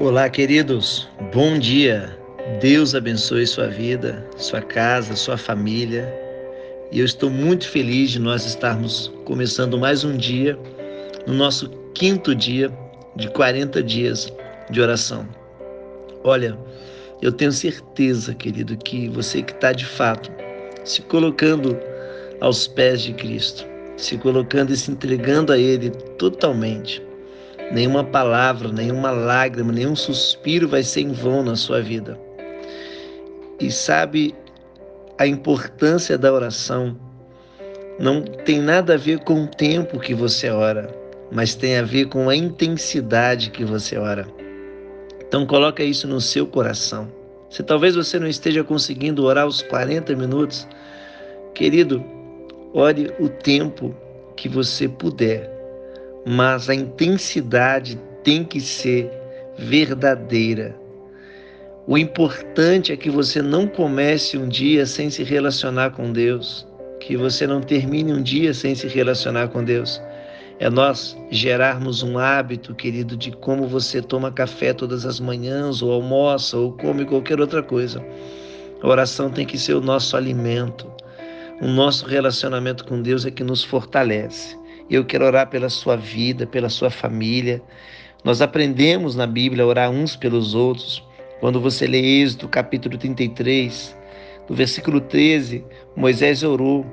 Olá, queridos. Bom dia. Deus abençoe sua vida, sua casa, sua família. E eu estou muito feliz de nós estarmos começando mais um dia, no nosso quinto dia de 40 dias de oração. Olha, eu tenho certeza, querido, que você que está de fato se colocando aos pés de Cristo, se colocando e se entregando a Ele totalmente, Nenhuma palavra, nenhuma lágrima, nenhum suspiro vai ser em vão na sua vida. E sabe a importância da oração não tem nada a ver com o tempo que você ora, mas tem a ver com a intensidade que você ora. Então coloca isso no seu coração. Se talvez você não esteja conseguindo orar os 40 minutos, querido, ore o tempo que você puder mas a intensidade tem que ser verdadeira. O importante é que você não comece um dia sem se relacionar com Deus, que você não termine um dia sem se relacionar com Deus. É nós gerarmos um hábito, querido, de como você toma café todas as manhãs, ou almoça, ou come qualquer outra coisa. A oração tem que ser o nosso alimento. O nosso relacionamento com Deus é que nos fortalece. Eu quero orar pela sua vida, pela sua família. Nós aprendemos na Bíblia a orar uns pelos outros. Quando você lê Êxodo capítulo 33, no versículo 13, Moisés orou: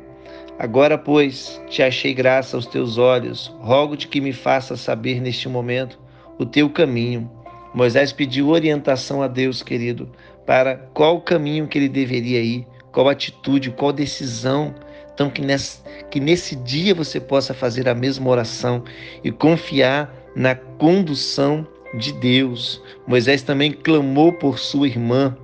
Agora, pois, te achei graça aos teus olhos, rogo-te que me faça saber neste momento o teu caminho. Moisés pediu orientação a Deus, querido, para qual caminho que ele deveria ir, qual atitude, qual decisão então, que nesse, que nesse dia você possa fazer a mesma oração e confiar na condução de Deus. Moisés também clamou por sua irmã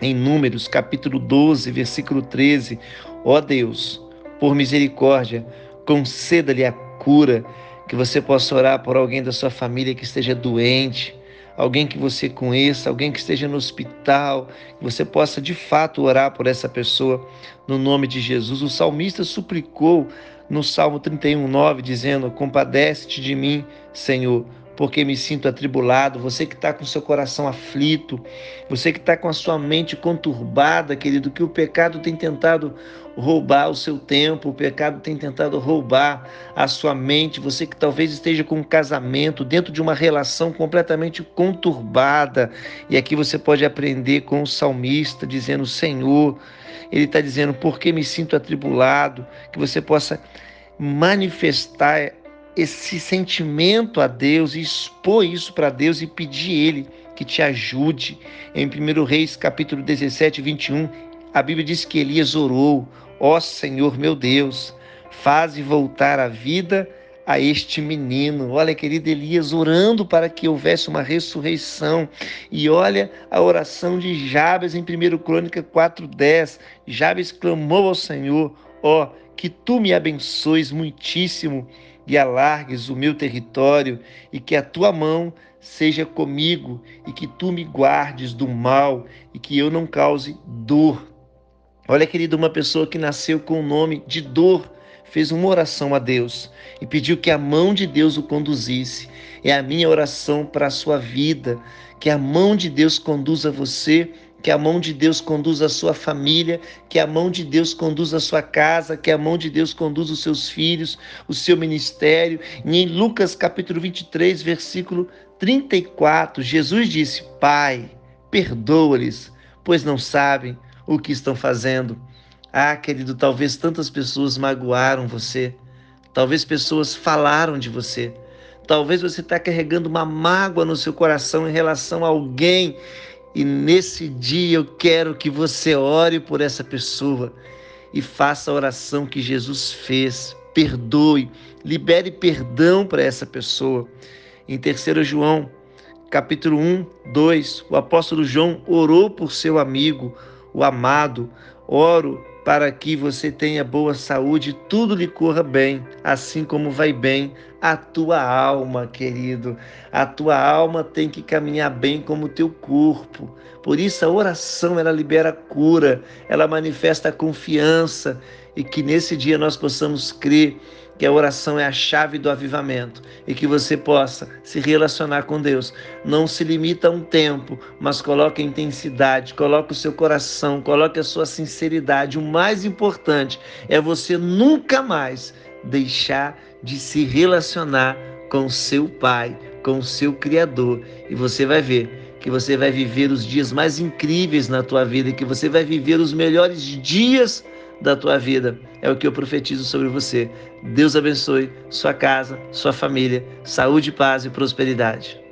em Números, capítulo 12, versículo 13. Ó oh Deus, por misericórdia, conceda-lhe a cura, que você possa orar por alguém da sua família que esteja doente alguém que você conheça, alguém que esteja no hospital, que você possa de fato orar por essa pessoa no nome de Jesus. O salmista suplicou no Salmo 31:9 dizendo: "Compadece-te de mim, Senhor, porque me sinto atribulado. Você que está com seu coração aflito, você que está com a sua mente conturbada, querido, que o pecado tem tentado roubar o seu tempo, o pecado tem tentado roubar a sua mente. Você que talvez esteja com um casamento dentro de uma relação completamente conturbada, e aqui você pode aprender com o salmista dizendo: Senhor, ele está dizendo, porque me sinto atribulado, que você possa manifestar esse sentimento a Deus e expor isso para Deus e pedir Ele que te ajude. Em 1 Reis, capítulo 17, 21, a Bíblia diz que Elias orou: Ó oh, Senhor meu Deus, faze voltar a vida a este menino. Olha, querido Elias, orando para que houvesse uma ressurreição. E olha a oração de Jabes em 1 Crônica 4,10. Jabes clamou ao Senhor: Ó, oh, que tu me abençoes muitíssimo e alargues o meu território, e que a tua mão seja comigo, e que tu me guardes do mal, e que eu não cause dor. Olha, querido, uma pessoa que nasceu com o nome de dor, fez uma oração a Deus e pediu que a mão de Deus o conduzisse. É a minha oração para a sua vida, que a mão de Deus conduza você que a mão de Deus conduza a sua família, que a mão de Deus conduza a sua casa, que a mão de Deus conduza os seus filhos, o seu ministério. E em Lucas capítulo 23, versículo 34, Jesus disse: Pai, perdoa-lhes, pois não sabem o que estão fazendo. Ah, querido, talvez tantas pessoas magoaram você, talvez pessoas falaram de você, talvez você está carregando uma mágoa no seu coração em relação a alguém e nesse dia eu quero que você ore por essa pessoa e faça a oração que Jesus fez. Perdoe, libere perdão para essa pessoa. Em 3 João, capítulo 1, 2, o apóstolo João orou por seu amigo, o amado. Oro para que você tenha boa saúde, tudo lhe corra bem, assim como vai bem a tua alma, querido. A tua alma tem que caminhar bem como o teu corpo. Por isso a oração ela libera cura, ela manifesta confiança e que nesse dia nós possamos crer que a oração é a chave do avivamento e que você possa se relacionar com Deus. Não se limita a um tempo, mas coloque a intensidade, coloque o seu coração, coloque a sua sinceridade. O mais importante é você nunca mais deixar de se relacionar com seu Pai, com o seu Criador, e você vai ver que você vai viver os dias mais incríveis na tua vida, que você vai viver os melhores dias da tua vida. É o que eu profetizo sobre você. Deus abençoe sua casa, sua família, saúde, paz e prosperidade.